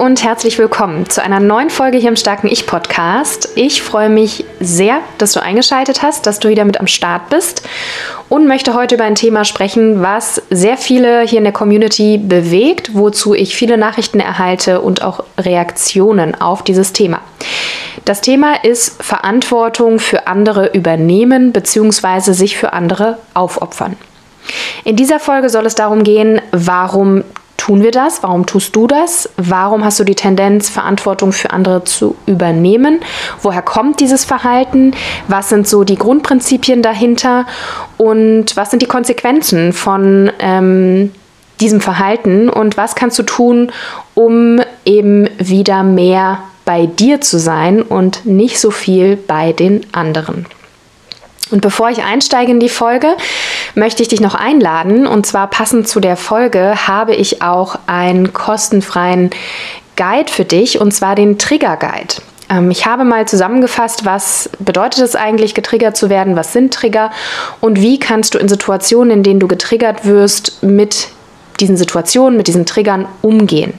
Und herzlich willkommen zu einer neuen Folge hier im Starken Ich Podcast. Ich freue mich sehr, dass du eingeschaltet hast, dass du wieder mit am Start bist und möchte heute über ein Thema sprechen, was sehr viele hier in der Community bewegt, wozu ich viele Nachrichten erhalte und auch Reaktionen auf dieses Thema. Das Thema ist Verantwortung für andere übernehmen bzw. sich für andere aufopfern. In dieser Folge soll es darum gehen, warum tun wir das? Warum tust du das? Warum hast du die Tendenz, Verantwortung für andere zu übernehmen? Woher kommt dieses Verhalten? Was sind so die Grundprinzipien dahinter? Und was sind die Konsequenzen von ähm, diesem Verhalten? Und was kannst du tun, um eben wieder mehr bei dir zu sein und nicht so viel bei den anderen? Und bevor ich einsteige in die Folge, möchte ich dich noch einladen. Und zwar passend zu der Folge habe ich auch einen kostenfreien Guide für dich, und zwar den Trigger Guide. Ähm, ich habe mal zusammengefasst, was bedeutet es eigentlich, getriggert zu werden, was sind Trigger und wie kannst du in Situationen, in denen du getriggert wirst, mit diesen Situationen, mit diesen Triggern umgehen.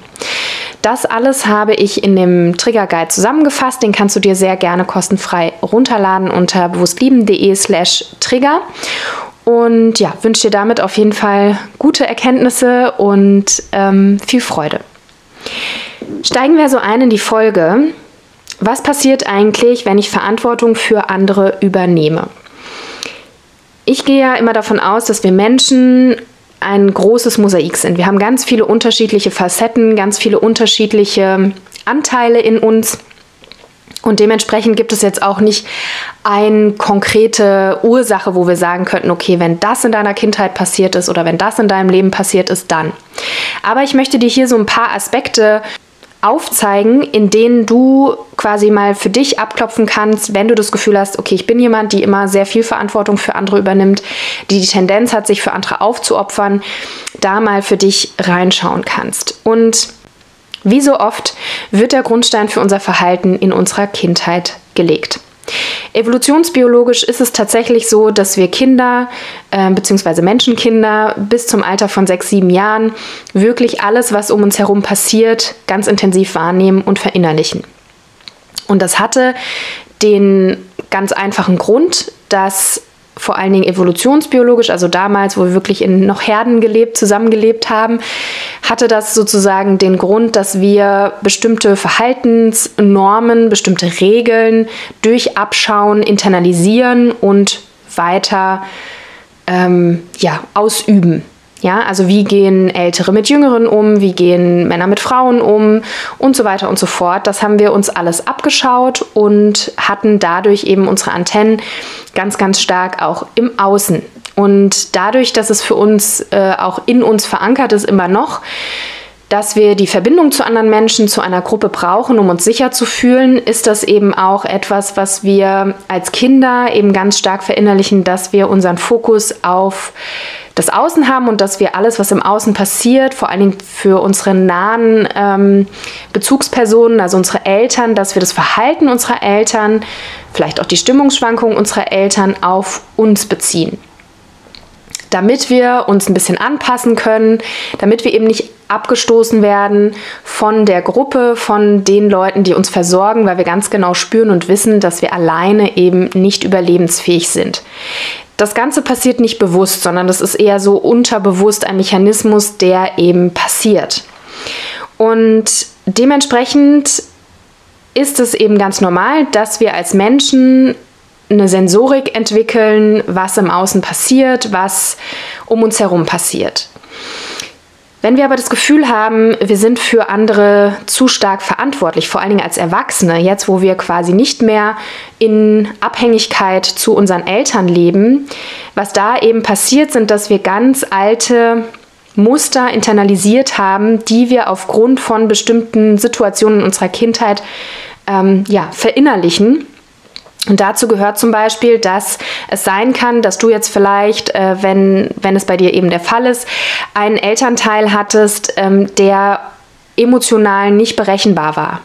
Das alles habe ich in dem Trigger Guide zusammengefasst. Den kannst du dir sehr gerne kostenfrei runterladen unter bewusstlieben.de slash Trigger. Und ja, wünsche dir damit auf jeden Fall gute Erkenntnisse und ähm, viel Freude. Steigen wir so ein in die Folge. Was passiert eigentlich, wenn ich Verantwortung für andere übernehme? Ich gehe ja immer davon aus, dass wir Menschen ein großes Mosaik sind. Wir haben ganz viele unterschiedliche Facetten, ganz viele unterschiedliche Anteile in uns. Und dementsprechend gibt es jetzt auch nicht eine konkrete Ursache, wo wir sagen könnten, okay, wenn das in deiner Kindheit passiert ist oder wenn das in deinem Leben passiert ist, dann. Aber ich möchte dir hier so ein paar Aspekte aufzeigen, in denen du quasi mal für dich abklopfen kannst, wenn du das Gefühl hast, okay, ich bin jemand, die immer sehr viel Verantwortung für andere übernimmt, die die Tendenz hat, sich für andere aufzuopfern, da mal für dich reinschauen kannst. Und wie so oft wird der Grundstein für unser Verhalten in unserer Kindheit gelegt. Evolutionsbiologisch ist es tatsächlich so, dass wir Kinder äh, bzw. Menschenkinder bis zum Alter von sechs, sieben Jahren wirklich alles, was um uns herum passiert, ganz intensiv wahrnehmen und verinnerlichen. Und das hatte den ganz einfachen Grund, dass vor allen Dingen evolutionsbiologisch, also damals, wo wir wirklich in noch Herden gelebt, zusammengelebt haben, hatte das sozusagen den Grund, dass wir bestimmte Verhaltensnormen, bestimmte Regeln durch Abschauen internalisieren und weiter ähm, ja, ausüben. Ja, also wie gehen Ältere mit Jüngeren um, wie gehen Männer mit Frauen um und so weiter und so fort. Das haben wir uns alles abgeschaut und hatten dadurch eben unsere Antennen ganz, ganz stark auch im Außen. Und dadurch, dass es für uns äh, auch in uns verankert ist, immer noch, dass wir die Verbindung zu anderen Menschen, zu einer Gruppe brauchen, um uns sicher zu fühlen, ist das eben auch etwas, was wir als Kinder eben ganz stark verinnerlichen, dass wir unseren Fokus auf das Außen haben und dass wir alles, was im Außen passiert, vor allen Dingen für unsere nahen ähm, Bezugspersonen, also unsere Eltern, dass wir das Verhalten unserer Eltern, vielleicht auch die Stimmungsschwankungen unserer Eltern auf uns beziehen. Damit wir uns ein bisschen anpassen können, damit wir eben nicht abgestoßen werden von der Gruppe, von den Leuten, die uns versorgen, weil wir ganz genau spüren und wissen, dass wir alleine eben nicht überlebensfähig sind. Das Ganze passiert nicht bewusst, sondern das ist eher so unterbewusst ein Mechanismus, der eben passiert. Und dementsprechend ist es eben ganz normal, dass wir als Menschen eine Sensorik entwickeln, was im Außen passiert, was um uns herum passiert. Wenn wir aber das Gefühl haben, wir sind für andere zu stark verantwortlich, vor allen Dingen als Erwachsene, jetzt wo wir quasi nicht mehr in Abhängigkeit zu unseren Eltern leben, was da eben passiert, sind, dass wir ganz alte Muster internalisiert haben, die wir aufgrund von bestimmten Situationen unserer Kindheit ähm, ja, verinnerlichen. Und dazu gehört zum Beispiel, dass es sein kann, dass du jetzt vielleicht, äh, wenn, wenn es bei dir eben der Fall ist, einen Elternteil hattest, ähm, der emotional nicht berechenbar war.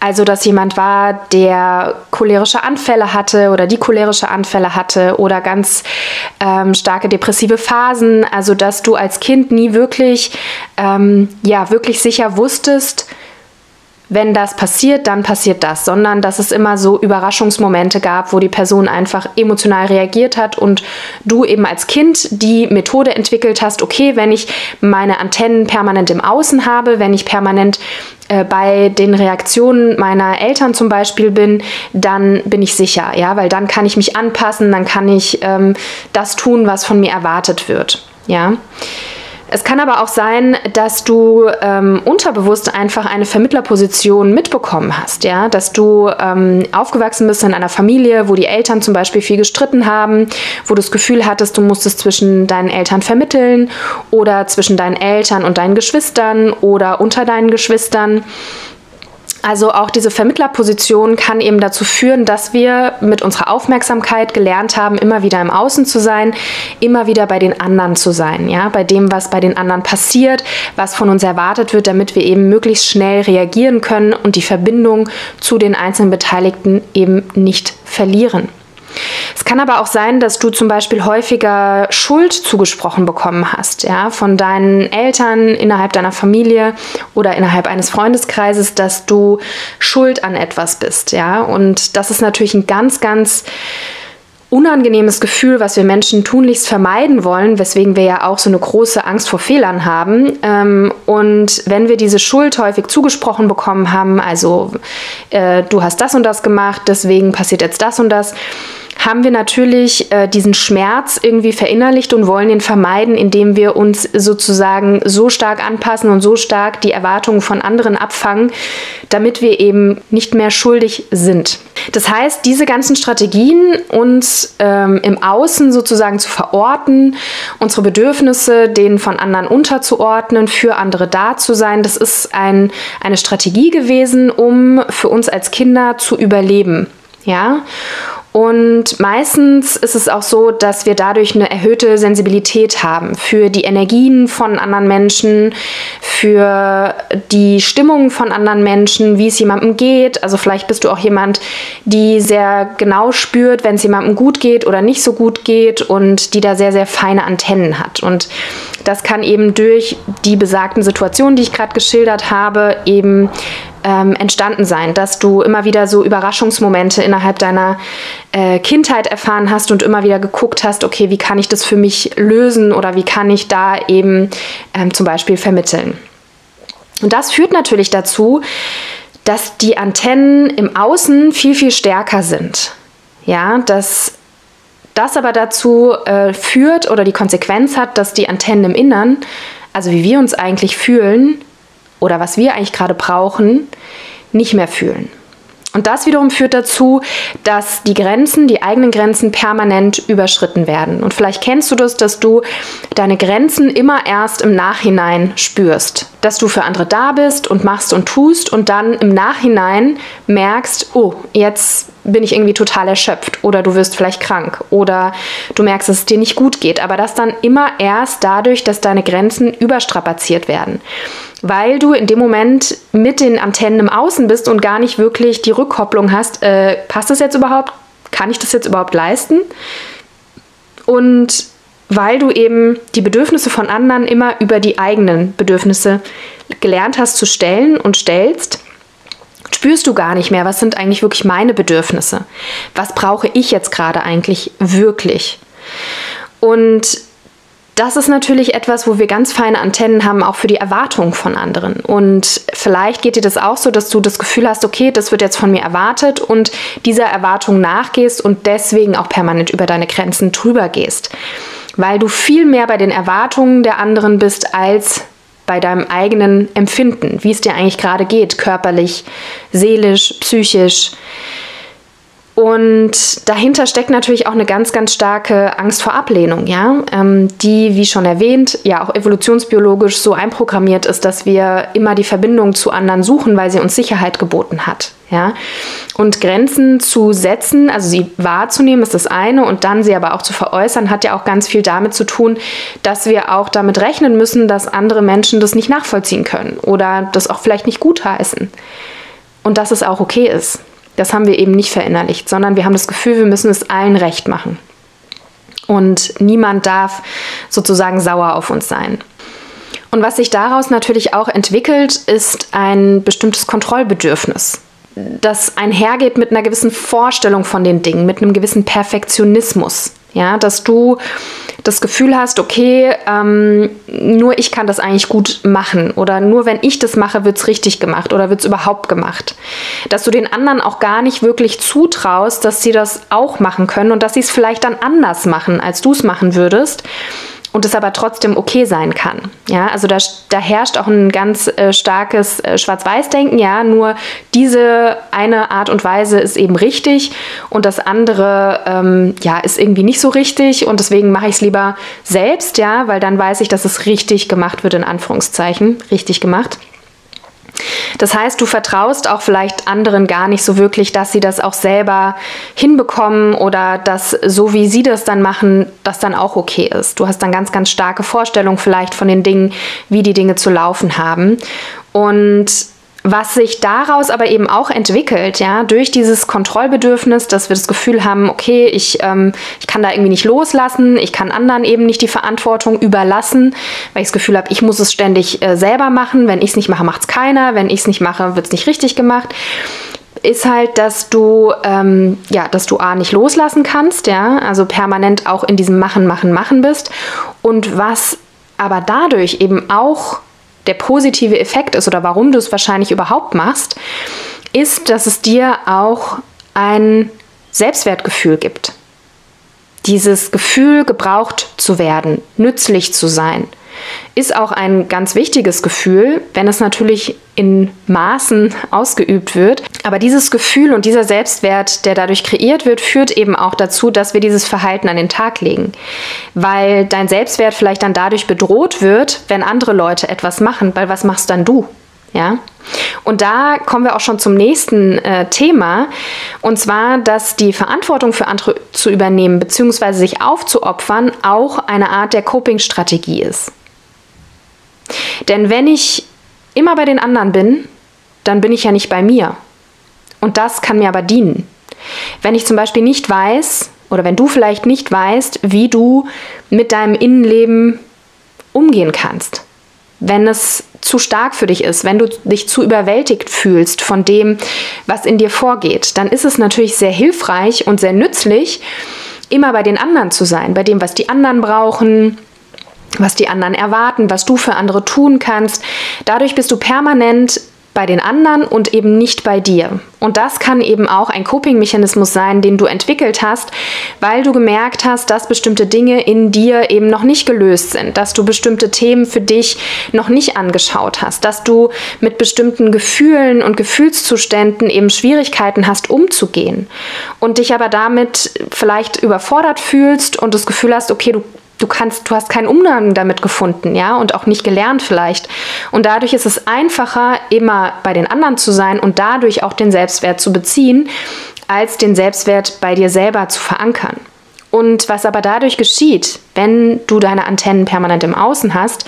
Also, dass jemand war, der cholerische Anfälle hatte oder die cholerische Anfälle hatte oder ganz ähm, starke depressive Phasen. Also, dass du als Kind nie wirklich, ähm, ja, wirklich sicher wusstest, wenn das passiert, dann passiert das, sondern dass es immer so Überraschungsmomente gab, wo die Person einfach emotional reagiert hat und du eben als Kind die Methode entwickelt hast, okay, wenn ich meine Antennen permanent im Außen habe, wenn ich permanent äh, bei den Reaktionen meiner Eltern zum Beispiel bin, dann bin ich sicher, ja, weil dann kann ich mich anpassen, dann kann ich ähm, das tun, was von mir erwartet wird, ja. Es kann aber auch sein, dass du ähm, unterbewusst einfach eine Vermittlerposition mitbekommen hast, ja, dass du ähm, aufgewachsen bist in einer Familie, wo die Eltern zum Beispiel viel gestritten haben, wo du das Gefühl hattest, du musstest zwischen deinen Eltern vermitteln oder zwischen deinen Eltern und deinen Geschwistern oder unter deinen Geschwistern. Also auch diese Vermittlerposition kann eben dazu führen, dass wir mit unserer Aufmerksamkeit gelernt haben, immer wieder im Außen zu sein, immer wieder bei den anderen zu sein, ja, bei dem, was bei den anderen passiert, was von uns erwartet wird, damit wir eben möglichst schnell reagieren können und die Verbindung zu den einzelnen Beteiligten eben nicht verlieren. Es kann aber auch sein, dass du zum Beispiel häufiger Schuld zugesprochen bekommen hast, ja, von deinen Eltern innerhalb deiner Familie oder innerhalb eines Freundeskreises, dass du schuld an etwas bist, ja. Und das ist natürlich ein ganz, ganz unangenehmes Gefühl, was wir Menschen tunlichst vermeiden wollen, weswegen wir ja auch so eine große Angst vor Fehlern haben. Ähm, und wenn wir diese Schuld häufig zugesprochen bekommen haben, also äh, du hast das und das gemacht, deswegen passiert jetzt das und das, haben wir natürlich äh, diesen Schmerz irgendwie verinnerlicht und wollen ihn vermeiden, indem wir uns sozusagen so stark anpassen und so stark die Erwartungen von anderen abfangen, damit wir eben nicht mehr schuldig sind. Das heißt, diese ganzen Strategien, uns ähm, im Außen sozusagen zu verorten, unsere Bedürfnisse denen von anderen unterzuordnen, für andere da zu sein, das ist ein, eine Strategie gewesen, um für uns als Kinder zu überleben. Ja, und meistens ist es auch so, dass wir dadurch eine erhöhte Sensibilität haben für die Energien von anderen Menschen, für die Stimmung von anderen Menschen, wie es jemandem geht. Also vielleicht bist du auch jemand, die sehr genau spürt, wenn es jemandem gut geht oder nicht so gut geht und die da sehr, sehr feine Antennen hat. Und das kann eben durch die besagten Situationen, die ich gerade geschildert habe, eben ähm, entstanden sein, dass du immer wieder so Überraschungsmomente innerhalb deiner äh, Kindheit erfahren hast und immer wieder geguckt hast, okay, wie kann ich das für mich lösen oder wie kann ich da eben ähm, zum Beispiel vermitteln. Und das führt natürlich dazu, dass die Antennen im Außen viel, viel stärker sind. Ja, dass das aber dazu äh, führt oder die Konsequenz hat, dass die Antennen im Innern, also wie wir uns eigentlich fühlen, oder was wir eigentlich gerade brauchen, nicht mehr fühlen. Und das wiederum führt dazu, dass die Grenzen, die eigenen Grenzen permanent überschritten werden. Und vielleicht kennst du das, dass du deine Grenzen immer erst im Nachhinein spürst. Dass du für andere da bist und machst und tust und dann im Nachhinein merkst, oh, jetzt bin ich irgendwie total erschöpft oder du wirst vielleicht krank oder du merkst, dass es dir nicht gut geht. Aber das dann immer erst dadurch, dass deine Grenzen überstrapaziert werden weil du in dem Moment mit den Antennen im Außen bist und gar nicht wirklich die Rückkopplung hast, äh, passt das jetzt überhaupt? Kann ich das jetzt überhaupt leisten? Und weil du eben die Bedürfnisse von anderen immer über die eigenen Bedürfnisse gelernt hast zu stellen und stellst, spürst du gar nicht mehr, was sind eigentlich wirklich meine Bedürfnisse? Was brauche ich jetzt gerade eigentlich wirklich? Und das ist natürlich etwas, wo wir ganz feine Antennen haben, auch für die Erwartungen von anderen. Und vielleicht geht dir das auch so, dass du das Gefühl hast, okay, das wird jetzt von mir erwartet und dieser Erwartung nachgehst und deswegen auch permanent über deine Grenzen drüber gehst. Weil du viel mehr bei den Erwartungen der anderen bist als bei deinem eigenen Empfinden, wie es dir eigentlich gerade geht, körperlich, seelisch, psychisch. Und dahinter steckt natürlich auch eine ganz, ganz starke Angst vor Ablehnung, ja, ähm, die, wie schon erwähnt, ja auch evolutionsbiologisch so einprogrammiert ist, dass wir immer die Verbindung zu anderen suchen, weil sie uns Sicherheit geboten hat, ja. Und Grenzen zu setzen, also sie wahrzunehmen, ist das eine, und dann sie aber auch zu veräußern, hat ja auch ganz viel damit zu tun, dass wir auch damit rechnen müssen, dass andere Menschen das nicht nachvollziehen können oder das auch vielleicht nicht gutheißen. Und dass es auch okay ist. Das haben wir eben nicht verinnerlicht, sondern wir haben das Gefühl, wir müssen es allen recht machen. Und niemand darf sozusagen sauer auf uns sein. Und was sich daraus natürlich auch entwickelt, ist ein bestimmtes Kontrollbedürfnis, das einhergeht mit einer gewissen Vorstellung von den Dingen, mit einem gewissen Perfektionismus. Ja, dass du das Gefühl hast, okay, ähm, nur ich kann das eigentlich gut machen oder nur wenn ich das mache, wird es richtig gemacht oder wird es überhaupt gemacht. Dass du den anderen auch gar nicht wirklich zutraust, dass sie das auch machen können und dass sie es vielleicht dann anders machen, als du es machen würdest und es aber trotzdem okay sein kann. Ja, also da, da herrscht auch ein ganz äh, starkes äh, Schwarz-Weiß-Denken. Ja, nur diese eine Art und Weise ist eben richtig und das andere ähm, ja ist irgendwie nicht so richtig und deswegen mache ich es lieber selbst. Ja, weil dann weiß ich, dass es richtig gemacht wird in Anführungszeichen, richtig gemacht. Das heißt, du vertraust auch vielleicht anderen gar nicht so wirklich, dass sie das auch selber hinbekommen oder dass so wie sie das dann machen, das dann auch okay ist. Du hast dann ganz, ganz starke Vorstellungen vielleicht von den Dingen, wie die Dinge zu laufen haben. Und was sich daraus aber eben auch entwickelt, ja, durch dieses Kontrollbedürfnis, dass wir das Gefühl haben, okay, ich, ähm, ich kann da irgendwie nicht loslassen, ich kann anderen eben nicht die Verantwortung überlassen, weil ich das Gefühl habe, ich muss es ständig äh, selber machen. Wenn ich es nicht mache, macht es keiner. Wenn ich es nicht mache, wird es nicht richtig gemacht ist halt, dass du ähm, ja, dass du a nicht loslassen kannst, ja, also permanent auch in diesem Machen, Machen, Machen bist und was aber dadurch eben auch der positive Effekt ist oder warum du es wahrscheinlich überhaupt machst, ist, dass es dir auch ein Selbstwertgefühl gibt. Dieses Gefühl, gebraucht zu werden, nützlich zu sein, ist auch ein ganz wichtiges Gefühl, wenn es natürlich in Maßen ausgeübt wird. Aber dieses Gefühl und dieser Selbstwert, der dadurch kreiert wird, führt eben auch dazu, dass wir dieses Verhalten an den Tag legen. Weil dein Selbstwert vielleicht dann dadurch bedroht wird, wenn andere Leute etwas machen. Weil was machst dann du? Ja? Und da kommen wir auch schon zum nächsten äh, Thema, und zwar, dass die Verantwortung für andere zu übernehmen bzw. sich aufzuopfern auch eine Art der Coping-Strategie ist. Denn wenn ich immer bei den anderen bin, dann bin ich ja nicht bei mir. Und das kann mir aber dienen. Wenn ich zum Beispiel nicht weiß, oder wenn du vielleicht nicht weißt, wie du mit deinem Innenleben umgehen kannst, wenn es zu stark für dich ist, wenn du dich zu überwältigt fühlst von dem, was in dir vorgeht, dann ist es natürlich sehr hilfreich und sehr nützlich, immer bei den anderen zu sein, bei dem, was die anderen brauchen, was die anderen erwarten, was du für andere tun kannst. Dadurch bist du permanent bei den anderen und eben nicht bei dir. Und das kann eben auch ein Coping-Mechanismus sein, den du entwickelt hast, weil du gemerkt hast, dass bestimmte Dinge in dir eben noch nicht gelöst sind, dass du bestimmte Themen für dich noch nicht angeschaut hast, dass du mit bestimmten Gefühlen und Gefühlszuständen eben Schwierigkeiten hast, umzugehen und dich aber damit vielleicht überfordert fühlst und das Gefühl hast, okay, du du kannst, du hast keinen Umgang damit gefunden, ja, und auch nicht gelernt vielleicht. Und dadurch ist es einfacher, immer bei den anderen zu sein und dadurch auch den Selbstwert zu beziehen, als den Selbstwert bei dir selber zu verankern. Und was aber dadurch geschieht, wenn du deine Antennen permanent im Außen hast,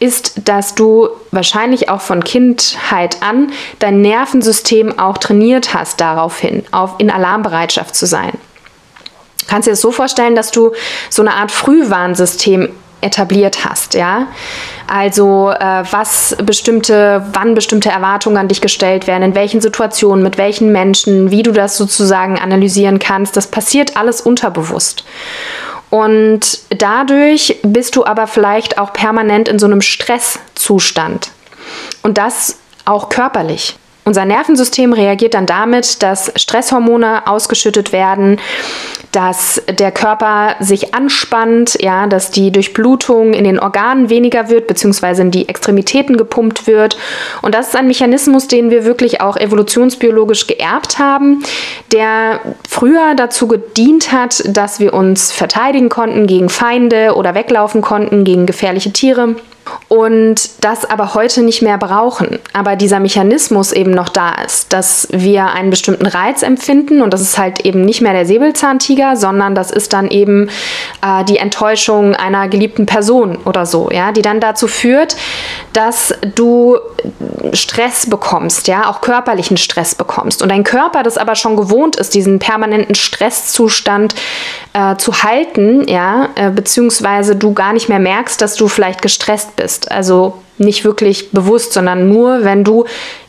ist, dass du wahrscheinlich auch von Kindheit an dein Nervensystem auch trainiert hast daraufhin, auf in Alarmbereitschaft zu sein kannst dir das so vorstellen, dass du so eine Art Frühwarnsystem etabliert hast, ja. Also äh, was bestimmte, wann bestimmte Erwartungen an dich gestellt werden, in welchen Situationen, mit welchen Menschen, wie du das sozusagen analysieren kannst, das passiert alles unterbewusst. Und dadurch bist du aber vielleicht auch permanent in so einem Stresszustand. Und das auch körperlich. Unser Nervensystem reagiert dann damit, dass Stresshormone ausgeschüttet werden, dass der Körper sich anspannt, ja, dass die Durchblutung in den Organen weniger wird, beziehungsweise in die Extremitäten gepumpt wird. Und das ist ein Mechanismus, den wir wirklich auch evolutionsbiologisch geerbt haben, der früher dazu gedient hat, dass wir uns verteidigen konnten gegen Feinde oder weglaufen konnten gegen gefährliche Tiere und das aber heute nicht mehr brauchen. Aber dieser Mechanismus eben noch da ist, dass wir einen bestimmten Reiz empfinden und das ist halt eben nicht mehr der Säbelzahntiger, sondern das ist dann eben äh, die Enttäuschung einer geliebten Person oder so, ja, die dann dazu führt, dass du Stress bekommst, ja, auch körperlichen Stress bekommst und dein Körper das aber schon gewohnt ist, diesen permanenten Stresszustand äh, zu halten, ja, äh, beziehungsweise du gar nicht mehr merkst, dass du vielleicht gestresst bist. Also nicht wirklich bewusst, sondern nur, wenn du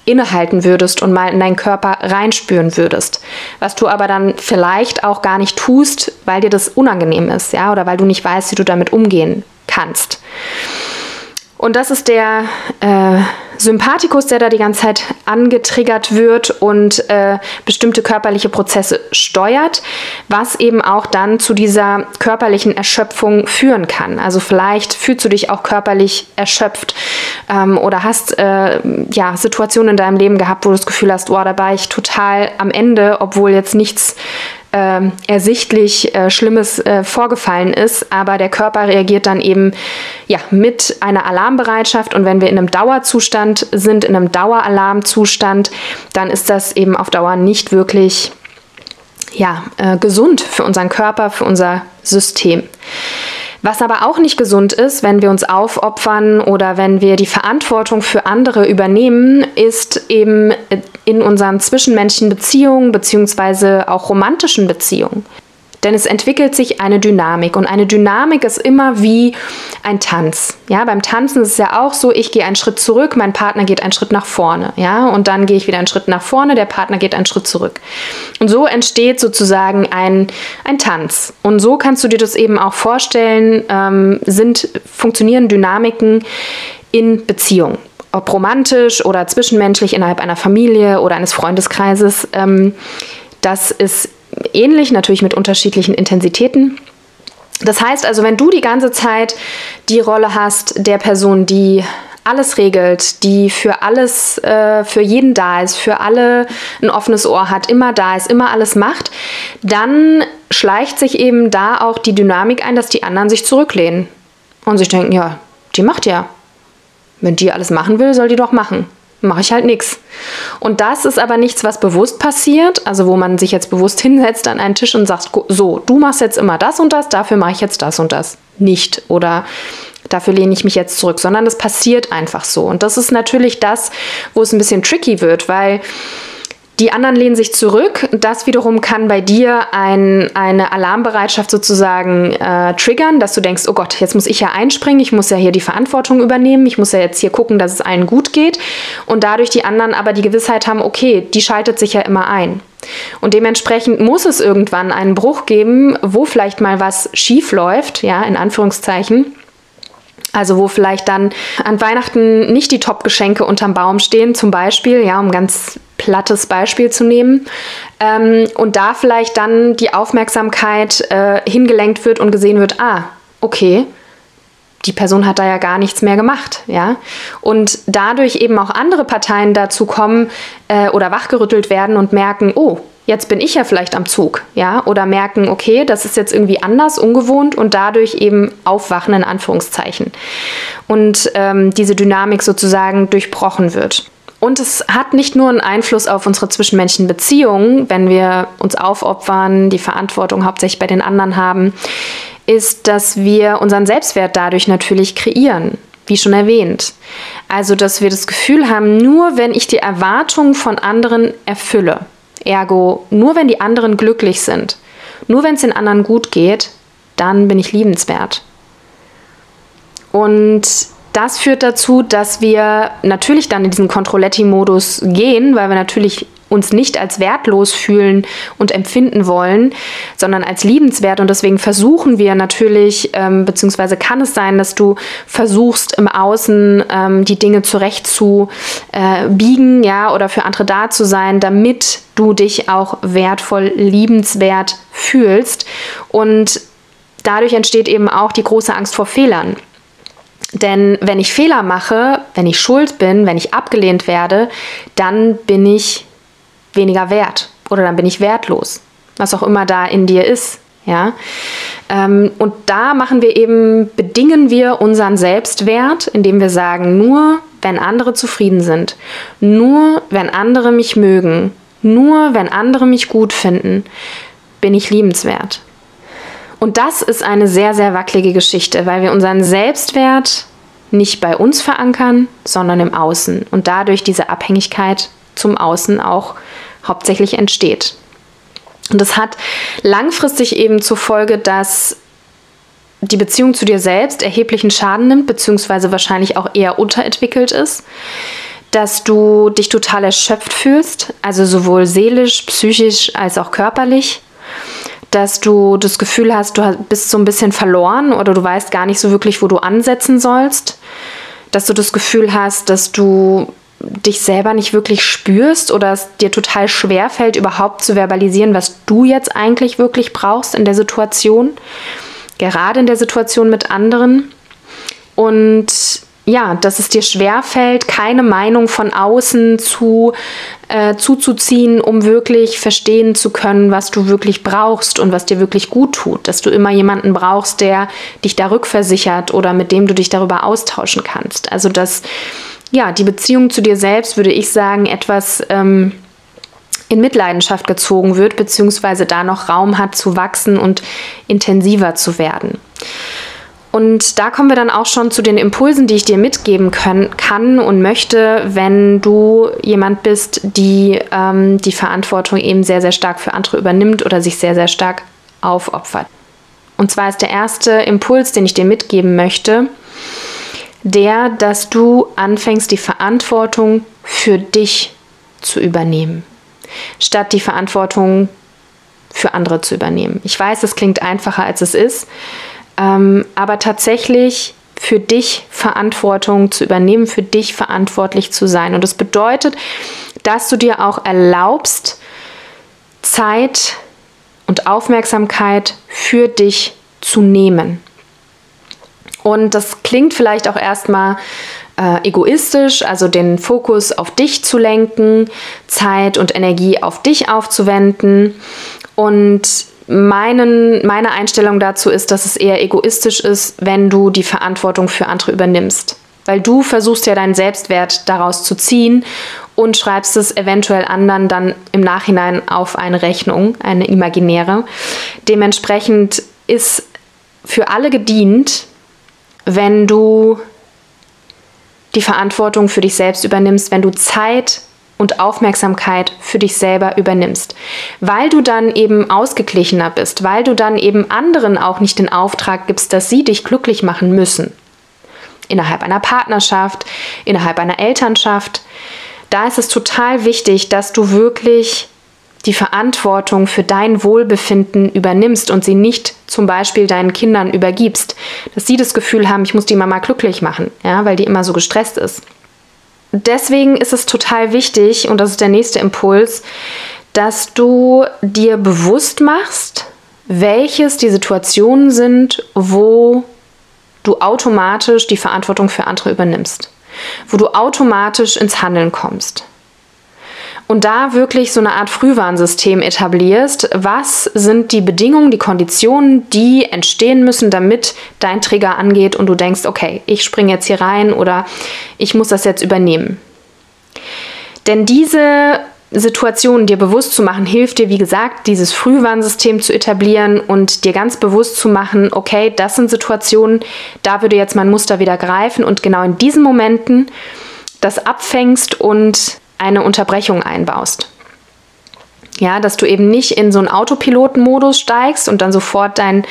innehalten würdest und mal in deinen Körper reinspüren würdest. Was du aber dann vielleicht auch gar nicht tust, weil dir das unangenehm ist, ja, oder weil du nicht weißt, wie du damit umgehen kannst. Und das ist der äh, Sympathikus, der da die ganze Zeit angetriggert wird und äh, bestimmte körperliche Prozesse steuert, was eben auch dann zu dieser körperlichen Erschöpfung führen kann. Also vielleicht fühlst du dich auch körperlich erschöpft ähm, oder hast äh, ja, Situationen in deinem Leben gehabt, wo du das Gefühl hast, oh, da war ich total am Ende, obwohl jetzt nichts äh, ersichtlich äh, Schlimmes äh, vorgefallen ist, aber der Körper reagiert dann eben ja, mit einer Alarmbereitschaft und wenn wir in einem Dauerzustand sind, in einem Daueralarmzustand, dann ist das eben auf Dauer nicht wirklich ja, äh, gesund für unseren Körper, für unser System. Was aber auch nicht gesund ist, wenn wir uns aufopfern oder wenn wir die Verantwortung für andere übernehmen, ist eben in unseren zwischenmenschlichen Beziehungen beziehungsweise auch romantischen Beziehungen. Denn es entwickelt sich eine Dynamik und eine Dynamik ist immer wie ein Tanz. Ja, beim Tanzen ist es ja auch so, ich gehe einen Schritt zurück, mein Partner geht einen Schritt nach vorne, ja, und dann gehe ich wieder einen Schritt nach vorne, der Partner geht einen Schritt zurück. Und so entsteht sozusagen ein, ein Tanz. Und so kannst du dir das eben auch vorstellen, ähm, sind, funktionieren Dynamiken in Beziehungen ob romantisch oder zwischenmenschlich innerhalb einer Familie oder eines Freundeskreises. Ähm, das ist ähnlich, natürlich mit unterschiedlichen Intensitäten. Das heißt also, wenn du die ganze Zeit die Rolle hast der Person, die alles regelt, die für alles, äh, für jeden da ist, für alle ein offenes Ohr hat, immer da ist, immer alles macht, dann schleicht sich eben da auch die Dynamik ein, dass die anderen sich zurücklehnen und sich denken, ja, die macht ja. Wenn die alles machen will, soll die doch machen mache ich halt nichts. Und das ist aber nichts, was bewusst passiert, also wo man sich jetzt bewusst hinsetzt an einen Tisch und sagt, so, du machst jetzt immer das und das, dafür mache ich jetzt das und das. Nicht. Oder dafür lehne ich mich jetzt zurück, sondern es passiert einfach so. Und das ist natürlich das, wo es ein bisschen tricky wird, weil die anderen lehnen sich zurück. Das wiederum kann bei dir ein, eine Alarmbereitschaft sozusagen äh, triggern, dass du denkst, oh Gott, jetzt muss ich ja einspringen, ich muss ja hier die Verantwortung übernehmen, ich muss ja jetzt hier gucken, dass es allen gut geht. Und dadurch die anderen aber die Gewissheit haben, okay, die schaltet sich ja immer ein. Und dementsprechend muss es irgendwann einen Bruch geben, wo vielleicht mal was schief läuft, ja, in Anführungszeichen also wo vielleicht dann an Weihnachten nicht die Top-Geschenke unterm Baum stehen, zum Beispiel, ja, um ganz plattes Beispiel zu nehmen. Ähm, und da vielleicht dann die Aufmerksamkeit äh, hingelenkt wird und gesehen wird, ah, okay, die Person hat da ja gar nichts mehr gemacht, ja. Und dadurch eben auch andere Parteien dazu kommen äh, oder wachgerüttelt werden und merken, oh, jetzt bin ich ja vielleicht am Zug, ja, oder merken, okay, das ist jetzt irgendwie anders, ungewohnt und dadurch eben aufwachen in Anführungszeichen und ähm, diese Dynamik sozusagen durchbrochen wird. Und es hat nicht nur einen Einfluss auf unsere zwischenmenschlichen Beziehungen, wenn wir uns aufopfern, die Verantwortung hauptsächlich bei den anderen haben, ist, dass wir unseren Selbstwert dadurch natürlich kreieren, wie schon erwähnt. Also, dass wir das Gefühl haben, nur wenn ich die Erwartungen von anderen erfülle, Ergo, nur wenn die anderen glücklich sind, nur wenn es den anderen gut geht, dann bin ich liebenswert. Und das führt dazu, dass wir natürlich dann in diesen Controletti-Modus gehen, weil wir natürlich uns nicht als wertlos fühlen und empfinden wollen, sondern als liebenswert. Und deswegen versuchen wir natürlich, ähm, beziehungsweise kann es sein, dass du versuchst, im Außen ähm, die Dinge zurecht zu äh, biegen, ja, oder für andere da zu sein, damit du dich auch wertvoll, liebenswert fühlst. Und dadurch entsteht eben auch die große Angst vor Fehlern. Denn wenn ich Fehler mache, wenn ich schuld bin, wenn ich abgelehnt werde, dann bin ich weniger wert oder dann bin ich wertlos, was auch immer da in dir ist. Ja? Ähm, und da machen wir eben, bedingen wir unseren Selbstwert, indem wir sagen, nur wenn andere zufrieden sind, nur wenn andere mich mögen, nur wenn andere mich gut finden, bin ich liebenswert. Und das ist eine sehr, sehr wackelige Geschichte, weil wir unseren Selbstwert nicht bei uns verankern, sondern im Außen und dadurch diese Abhängigkeit zum Außen auch hauptsächlich entsteht. Und das hat langfristig eben zur Folge, dass die Beziehung zu dir selbst erheblichen Schaden nimmt, beziehungsweise wahrscheinlich auch eher unterentwickelt ist, dass du dich total erschöpft fühlst, also sowohl seelisch, psychisch als auch körperlich, dass du das Gefühl hast, du bist so ein bisschen verloren oder du weißt gar nicht so wirklich, wo du ansetzen sollst, dass du das Gefühl hast, dass du dich selber nicht wirklich spürst oder es dir total schwer fällt, überhaupt zu verbalisieren, was du jetzt eigentlich wirklich brauchst in der Situation, gerade in der Situation mit anderen. Und ja, dass es dir schwerfällt, keine Meinung von außen zu, äh, zuzuziehen, um wirklich verstehen zu können, was du wirklich brauchst und was dir wirklich gut tut. Dass du immer jemanden brauchst, der dich da rückversichert oder mit dem du dich darüber austauschen kannst. Also dass ja, die Beziehung zu dir selbst, würde ich sagen, etwas ähm, in Mitleidenschaft gezogen wird, beziehungsweise da noch Raum hat zu wachsen und intensiver zu werden. Und da kommen wir dann auch schon zu den Impulsen, die ich dir mitgeben können, kann und möchte, wenn du jemand bist, die ähm, die Verantwortung eben sehr, sehr stark für andere übernimmt oder sich sehr, sehr stark aufopfert. Und zwar ist der erste Impuls, den ich dir mitgeben möchte, der, dass du anfängst, die Verantwortung für dich zu übernehmen, statt die Verantwortung für andere zu übernehmen. Ich weiß, es klingt einfacher, als es ist, ähm, aber tatsächlich für dich Verantwortung zu übernehmen, für dich verantwortlich zu sein. Und das bedeutet, dass du dir auch erlaubst, Zeit und Aufmerksamkeit für dich zu nehmen. Und das klingt vielleicht auch erstmal äh, egoistisch, also den Fokus auf dich zu lenken, Zeit und Energie auf dich aufzuwenden. Und meinen, meine Einstellung dazu ist, dass es eher egoistisch ist, wenn du die Verantwortung für andere übernimmst. Weil du versuchst ja deinen Selbstwert daraus zu ziehen und schreibst es eventuell anderen dann im Nachhinein auf eine Rechnung, eine imaginäre. Dementsprechend ist für alle gedient, wenn du die Verantwortung für dich selbst übernimmst, wenn du Zeit und Aufmerksamkeit für dich selber übernimmst, weil du dann eben ausgeglichener bist, weil du dann eben anderen auch nicht den Auftrag gibst, dass sie dich glücklich machen müssen. Innerhalb einer Partnerschaft, innerhalb einer Elternschaft. Da ist es total wichtig, dass du wirklich die Verantwortung für dein Wohlbefinden übernimmst und sie nicht zum Beispiel deinen Kindern übergibst, dass sie das Gefühl haben, ich muss die Mama glücklich machen, ja, weil die immer so gestresst ist deswegen ist es total wichtig, und das ist der nächste Impuls, dass du dir bewusst machst, welches die Situationen sind, wo du automatisch die Verantwortung für andere übernimmst, wo du automatisch ins Handeln kommst und da wirklich so eine Art Frühwarnsystem etablierst. Was sind die Bedingungen, die Konditionen, die entstehen müssen, damit dein Trigger angeht und du denkst, okay, ich springe jetzt hier rein oder ich muss das jetzt übernehmen. Denn diese Situationen dir bewusst zu machen, hilft dir, wie gesagt, dieses Frühwarnsystem zu etablieren und dir ganz bewusst zu machen, okay, das sind Situationen, da würde jetzt mein Muster wieder greifen und genau in diesen Momenten das abfängst und eine Unterbrechung einbaust. Ja, dass du eben nicht in so einen Autopilotenmodus steigst und dann sofort dein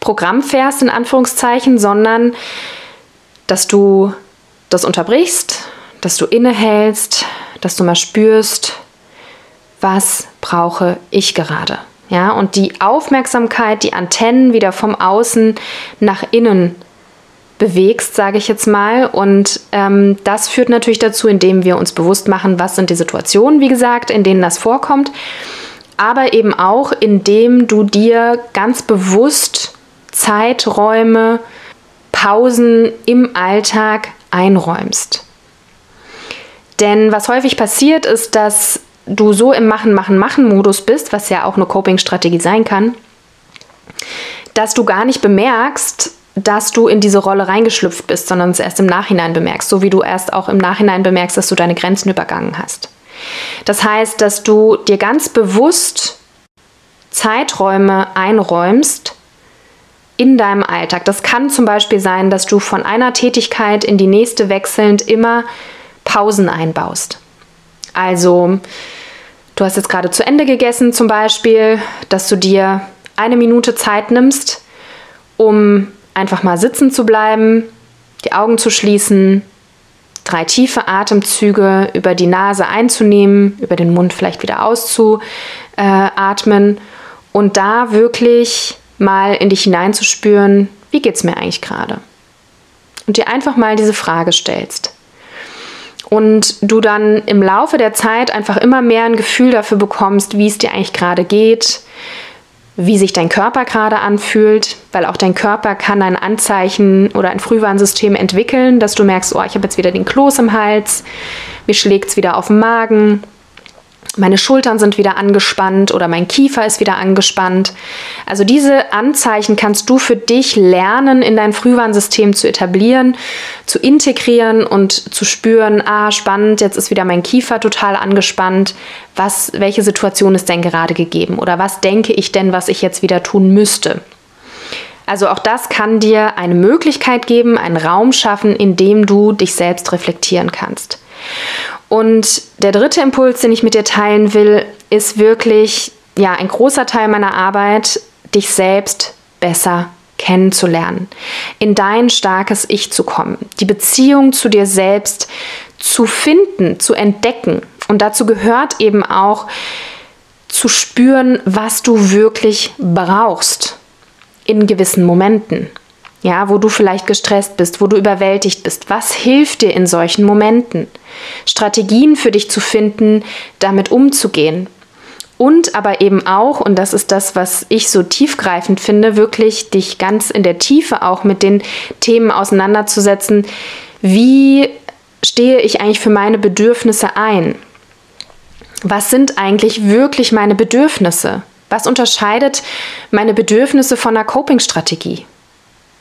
Programm fährst, in Anführungszeichen, sondern dass du das unterbrichst, dass du innehältst, dass du mal spürst, was brauche ich gerade? Ja, und die Aufmerksamkeit, die Antennen wieder vom Außen nach innen bewegst, sage ich jetzt mal. Und ähm, das führt natürlich dazu, indem wir uns bewusst machen, was sind die Situationen, wie gesagt, in denen das vorkommt. Aber eben auch, indem du dir ganz bewusst Zeiträume, Pausen im Alltag einräumst. Denn was häufig passiert, ist, dass du so im Machen, Machen, Machen-Modus bist, was ja auch eine Coping-Strategie sein kann, dass du gar nicht bemerkst, dass du in diese Rolle reingeschlüpft bist, sondern es erst im Nachhinein bemerkst, so wie du erst auch im Nachhinein bemerkst, dass du deine Grenzen übergangen hast. Das heißt, dass du dir ganz bewusst Zeiträume einräumst in deinem Alltag. Das kann zum Beispiel sein, dass du von einer Tätigkeit in die nächste wechselnd immer Pausen einbaust. Also, du hast jetzt gerade zu Ende gegessen zum Beispiel, dass du dir eine Minute Zeit nimmst, um einfach mal sitzen zu bleiben, die Augen zu schließen, drei tiefe Atemzüge über die Nase einzunehmen, über den Mund vielleicht wieder auszuatmen und da wirklich mal in dich hineinzuspüren, wie geht es mir eigentlich gerade? Und dir einfach mal diese Frage stellst. Und du dann im Laufe der Zeit einfach immer mehr ein Gefühl dafür bekommst, wie es dir eigentlich gerade geht, wie sich dein Körper gerade anfühlt, weil auch dein Körper kann ein Anzeichen oder ein Frühwarnsystem entwickeln, dass du merkst, oh, ich habe jetzt wieder den Kloß im Hals, mir schlägt es wieder auf den Magen meine Schultern sind wieder angespannt oder mein Kiefer ist wieder angespannt. Also diese Anzeichen kannst du für dich lernen, in dein Frühwarnsystem zu etablieren, zu integrieren und zu spüren, ah, spannend, jetzt ist wieder mein Kiefer total angespannt. Was, welche Situation ist denn gerade gegeben? Oder was denke ich denn, was ich jetzt wieder tun müsste? Also auch das kann dir eine Möglichkeit geben, einen Raum schaffen, in dem du dich selbst reflektieren kannst. Und der dritte Impuls, den ich mit dir teilen will, ist wirklich ja ein großer Teil meiner Arbeit, dich selbst besser kennenzulernen, in dein starkes Ich zu kommen, die Beziehung zu dir selbst zu finden, zu entdecken. Und dazu gehört eben auch zu spüren, was du wirklich brauchst in gewissen Momenten ja, wo du vielleicht gestresst bist, wo du überwältigt bist. Was hilft dir in solchen Momenten? Strategien für dich zu finden, damit umzugehen. Und aber eben auch, und das ist das, was ich so tiefgreifend finde, wirklich dich ganz in der Tiefe auch mit den Themen auseinanderzusetzen. Wie stehe ich eigentlich für meine Bedürfnisse ein? Was sind eigentlich wirklich meine Bedürfnisse? Was unterscheidet meine Bedürfnisse von einer Coping-Strategie?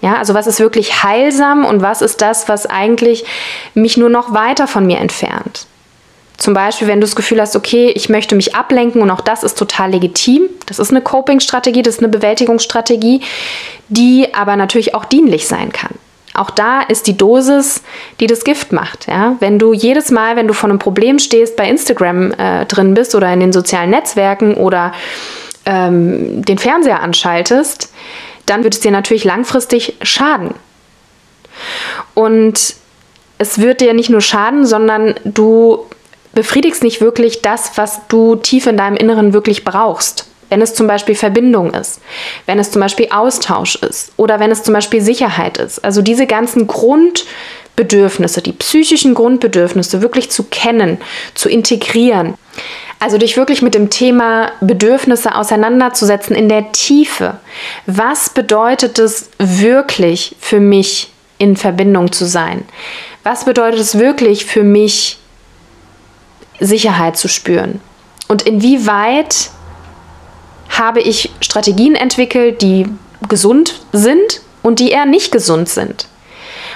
Ja, also was ist wirklich heilsam und was ist das, was eigentlich mich nur noch weiter von mir entfernt? Zum Beispiel, wenn du das Gefühl hast, okay, ich möchte mich ablenken und auch das ist total legitim. Das ist eine Coping-Strategie, das ist eine Bewältigungsstrategie, die aber natürlich auch dienlich sein kann. Auch da ist die Dosis, die das Gift macht. Ja? Wenn du jedes Mal, wenn du vor einem Problem stehst, bei Instagram äh, drin bist oder in den sozialen Netzwerken oder ähm, den Fernseher anschaltest, dann wird es dir natürlich langfristig schaden. Und es wird dir nicht nur schaden, sondern du befriedigst nicht wirklich das, was du tief in deinem Inneren wirklich brauchst. Wenn es zum Beispiel Verbindung ist, wenn es zum Beispiel Austausch ist oder wenn es zum Beispiel Sicherheit ist. Also diese ganzen Grundbedürfnisse, die psychischen Grundbedürfnisse wirklich zu kennen, zu integrieren. Also dich wirklich mit dem Thema Bedürfnisse auseinanderzusetzen in der Tiefe. Was bedeutet es wirklich für mich, in Verbindung zu sein? Was bedeutet es wirklich für mich, Sicherheit zu spüren? Und inwieweit habe ich Strategien entwickelt, die gesund sind und die eher nicht gesund sind?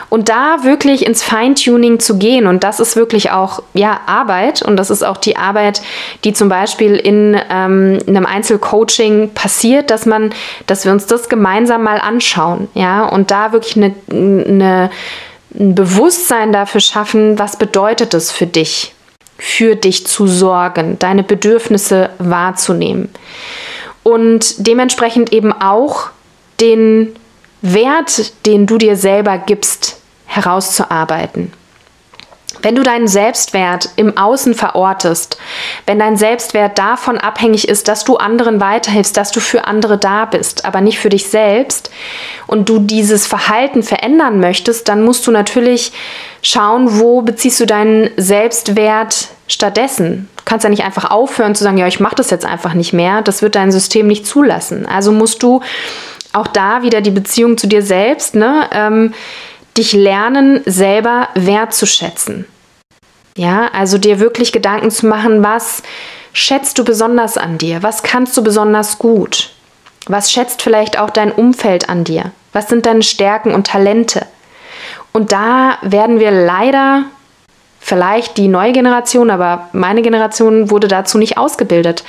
Und da wirklich ins Feintuning zu gehen. Und das ist wirklich auch ja, Arbeit. Und das ist auch die Arbeit, die zum Beispiel in ähm, einem Einzelcoaching passiert, dass man, dass wir uns das gemeinsam mal anschauen. Ja, und da wirklich eine, eine, ein Bewusstsein dafür schaffen, was bedeutet es für dich, für dich zu sorgen, deine Bedürfnisse wahrzunehmen. Und dementsprechend eben auch den Wert, den du dir selber gibst, herauszuarbeiten. Wenn du deinen Selbstwert im Außen verortest, wenn dein Selbstwert davon abhängig ist, dass du anderen weiterhilfst, dass du für andere da bist, aber nicht für dich selbst und du dieses Verhalten verändern möchtest, dann musst du natürlich schauen, wo beziehst du deinen Selbstwert stattdessen. Du kannst ja nicht einfach aufhören zu sagen, ja, ich mache das jetzt einfach nicht mehr. Das wird dein System nicht zulassen. Also musst du auch da wieder die Beziehung zu dir selbst, ne? Ähm, dich lernen, selber wertzuschätzen. Ja, also dir wirklich Gedanken zu machen, was schätzt du besonders an dir? Was kannst du besonders gut? Was schätzt vielleicht auch dein Umfeld an dir? Was sind deine Stärken und Talente? Und da werden wir leider, vielleicht die neue Generation, aber meine Generation wurde dazu nicht ausgebildet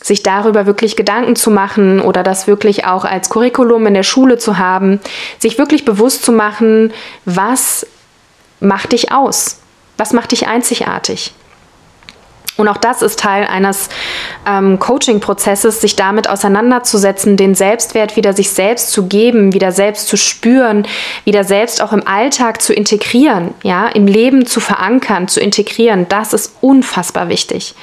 sich darüber wirklich Gedanken zu machen oder das wirklich auch als Curriculum in der Schule zu haben, sich wirklich bewusst zu machen, was macht dich aus? Was macht dich einzigartig? Und auch das ist Teil eines ähm, Coaching-Prozesses, sich damit auseinanderzusetzen, den Selbstwert wieder sich selbst zu geben, wieder selbst zu spüren, wieder selbst auch im Alltag zu integrieren, ja, im Leben zu verankern, zu integrieren. Das ist unfassbar wichtig.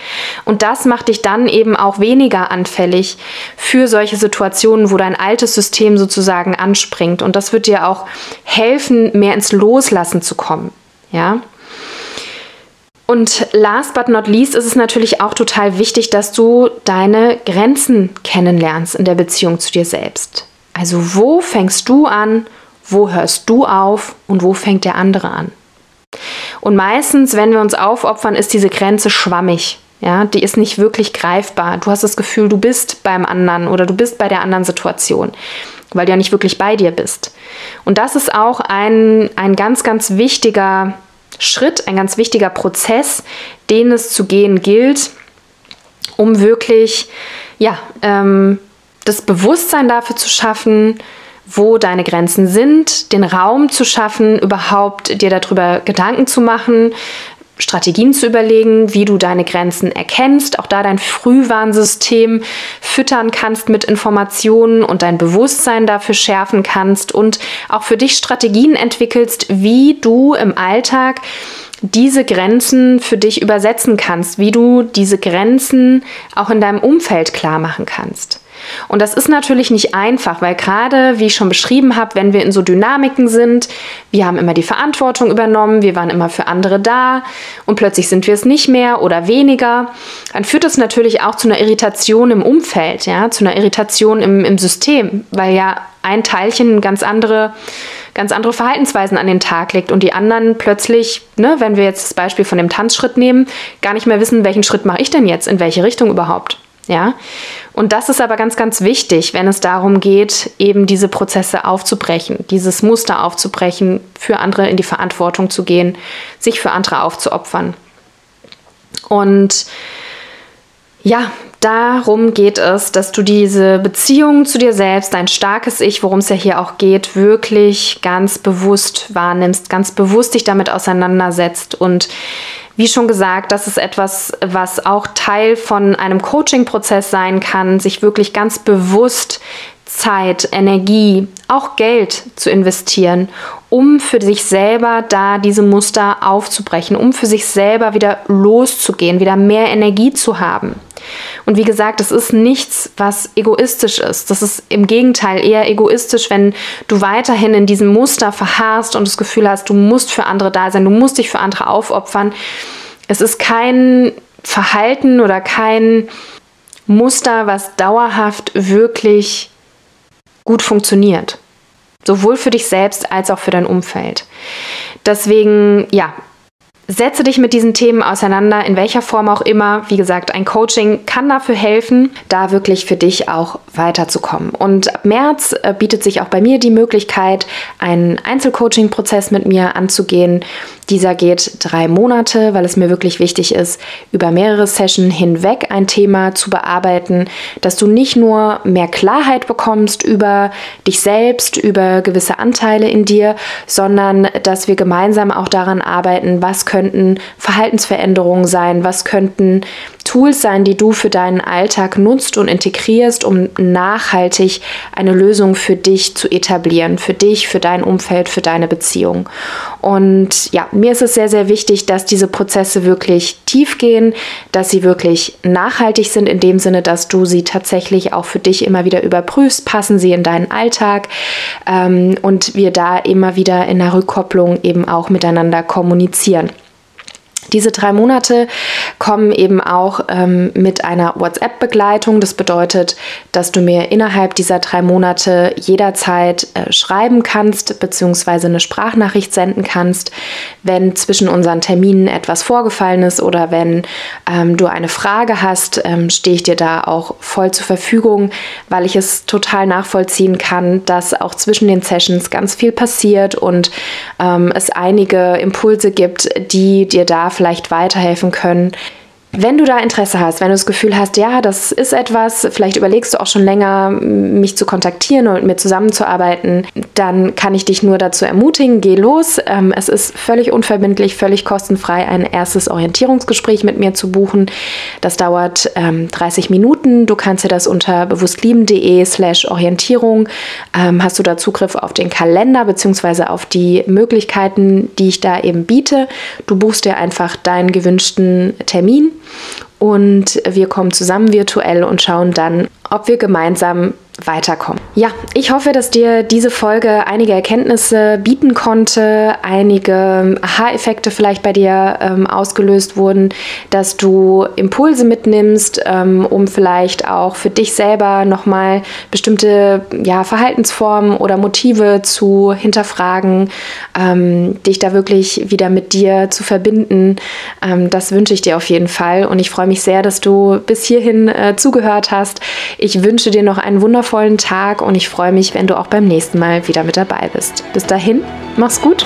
Und das macht dich dann eben auch weniger anfällig für solche Situationen, wo dein altes System sozusagen anspringt. Und das wird dir auch helfen, mehr ins Loslassen zu kommen, ja. Und last but not least ist es natürlich auch total wichtig, dass du deine Grenzen kennenlernst in der Beziehung zu dir selbst. Also wo fängst du an, wo hörst du auf und wo fängt der andere an? Und meistens, wenn wir uns aufopfern, ist diese Grenze schwammig. Ja, die ist nicht wirklich greifbar. Du hast das Gefühl, du bist beim anderen oder du bist bei der anderen Situation, weil du ja nicht wirklich bei dir bist. Und das ist auch ein, ein ganz, ganz wichtiger Schritt, ein ganz wichtiger Prozess, den es zu gehen gilt, um wirklich ja, ähm, das Bewusstsein dafür zu schaffen, wo deine Grenzen sind, den Raum zu schaffen, überhaupt dir darüber Gedanken zu machen, Strategien zu überlegen, wie du deine Grenzen erkennst, auch da dein Frühwarnsystem füttern kannst mit Informationen und dein Bewusstsein dafür schärfen kannst und auch für dich Strategien entwickelst, wie du im Alltag diese Grenzen für dich übersetzen kannst, wie du diese Grenzen auch in deinem Umfeld klar machen kannst. Und das ist natürlich nicht einfach, weil gerade, wie ich schon beschrieben habe, wenn wir in so Dynamiken sind, wir haben immer die Verantwortung übernommen, wir waren immer für andere da und plötzlich sind wir es nicht mehr oder weniger, dann führt das natürlich auch zu einer Irritation im Umfeld, ja, zu einer Irritation im, im System, weil ja ein Teilchen ganz andere ganz andere Verhaltensweisen an den Tag legt und die anderen plötzlich, ne, wenn wir jetzt das Beispiel von dem Tanzschritt nehmen, gar nicht mehr wissen, welchen Schritt mache ich denn jetzt, in welche Richtung überhaupt. Ja? Und das ist aber ganz, ganz wichtig, wenn es darum geht, eben diese Prozesse aufzubrechen, dieses Muster aufzubrechen, für andere in die Verantwortung zu gehen, sich für andere aufzuopfern. Und ja, darum geht es, dass du diese Beziehung zu dir selbst, dein starkes Ich, worum es ja hier auch geht, wirklich ganz bewusst wahrnimmst, ganz bewusst dich damit auseinandersetzt und wie schon gesagt, das ist etwas, was auch Teil von einem Coaching-Prozess sein kann, sich wirklich ganz bewusst Zeit, Energie, auch Geld zu investieren, um für sich selber da diese Muster aufzubrechen, um für sich selber wieder loszugehen, wieder mehr Energie zu haben. Und wie gesagt, es ist nichts, was egoistisch ist. Das ist im Gegenteil eher egoistisch, wenn du weiterhin in diesem Muster verharrst und das Gefühl hast, du musst für andere da sein, du musst dich für andere aufopfern. Es ist kein Verhalten oder kein Muster, was dauerhaft wirklich gut funktioniert. Sowohl für dich selbst als auch für dein Umfeld. Deswegen, ja, Setze dich mit diesen Themen auseinander, in welcher Form auch immer. Wie gesagt, ein Coaching kann dafür helfen, da wirklich für dich auch weiterzukommen. Und ab März äh, bietet sich auch bei mir die Möglichkeit, einen Einzelcoaching-Prozess mit mir anzugehen. Dieser geht drei Monate, weil es mir wirklich wichtig ist, über mehrere Sessions hinweg ein Thema zu bearbeiten, dass du nicht nur mehr Klarheit bekommst über dich selbst, über gewisse Anteile in dir, sondern dass wir gemeinsam auch daran arbeiten, was könnten Verhaltensveränderungen sein, was könnten Tools sein, die du für deinen Alltag nutzt und integrierst, um nachhaltig eine Lösung für dich zu etablieren, für dich, für dein Umfeld, für deine Beziehung. Und ja, mir ist es sehr, sehr wichtig, dass diese Prozesse wirklich tief gehen, dass sie wirklich nachhaltig sind, in dem Sinne, dass du sie tatsächlich auch für dich immer wieder überprüfst, passen sie in deinen Alltag ähm, und wir da immer wieder in der Rückkopplung eben auch miteinander kommunizieren. Diese drei Monate kommen eben auch ähm, mit einer WhatsApp-Begleitung. Das bedeutet, dass du mir innerhalb dieser drei Monate jederzeit äh, schreiben kannst bzw. eine Sprachnachricht senden kannst, wenn zwischen unseren Terminen etwas vorgefallen ist oder wenn ähm, du eine Frage hast, ähm, stehe ich dir da auch voll zur Verfügung, weil ich es total nachvollziehen kann, dass auch zwischen den Sessions ganz viel passiert und ähm, es einige Impulse gibt, die dir da vielleicht weiterhelfen können, wenn du da Interesse hast, wenn du das Gefühl hast, ja, das ist etwas, vielleicht überlegst du auch schon länger, mich zu kontaktieren und mit mir zusammenzuarbeiten, dann kann ich dich nur dazu ermutigen, geh los. Ähm, es ist völlig unverbindlich, völlig kostenfrei, ein erstes Orientierungsgespräch mit mir zu buchen. Das dauert ähm, 30 Minuten. Du kannst dir das unter bewusstlieben.de slash Orientierung, ähm, hast du da Zugriff auf den Kalender bzw. auf die Möglichkeiten, die ich da eben biete. Du buchst dir einfach deinen gewünschten Termin und wir kommen zusammen virtuell und schauen dann, ob wir gemeinsam weiterkommen. Ja, ich hoffe, dass dir diese Folge einige Erkenntnisse bieten konnte, einige Aha-Effekte vielleicht bei dir ähm, ausgelöst wurden, dass du Impulse mitnimmst, ähm, um vielleicht auch für dich selber nochmal bestimmte ja, Verhaltensformen oder Motive zu hinterfragen, ähm, dich da wirklich wieder mit dir zu verbinden. Ähm, das wünsche ich dir auf jeden Fall und ich freue mich sehr, dass du bis hierhin äh, zugehört hast. Ich wünsche dir noch einen wundervollen wundervollen Tag und ich freue mich, wenn du auch beim nächsten Mal wieder mit dabei bist. Bis dahin, mach's gut.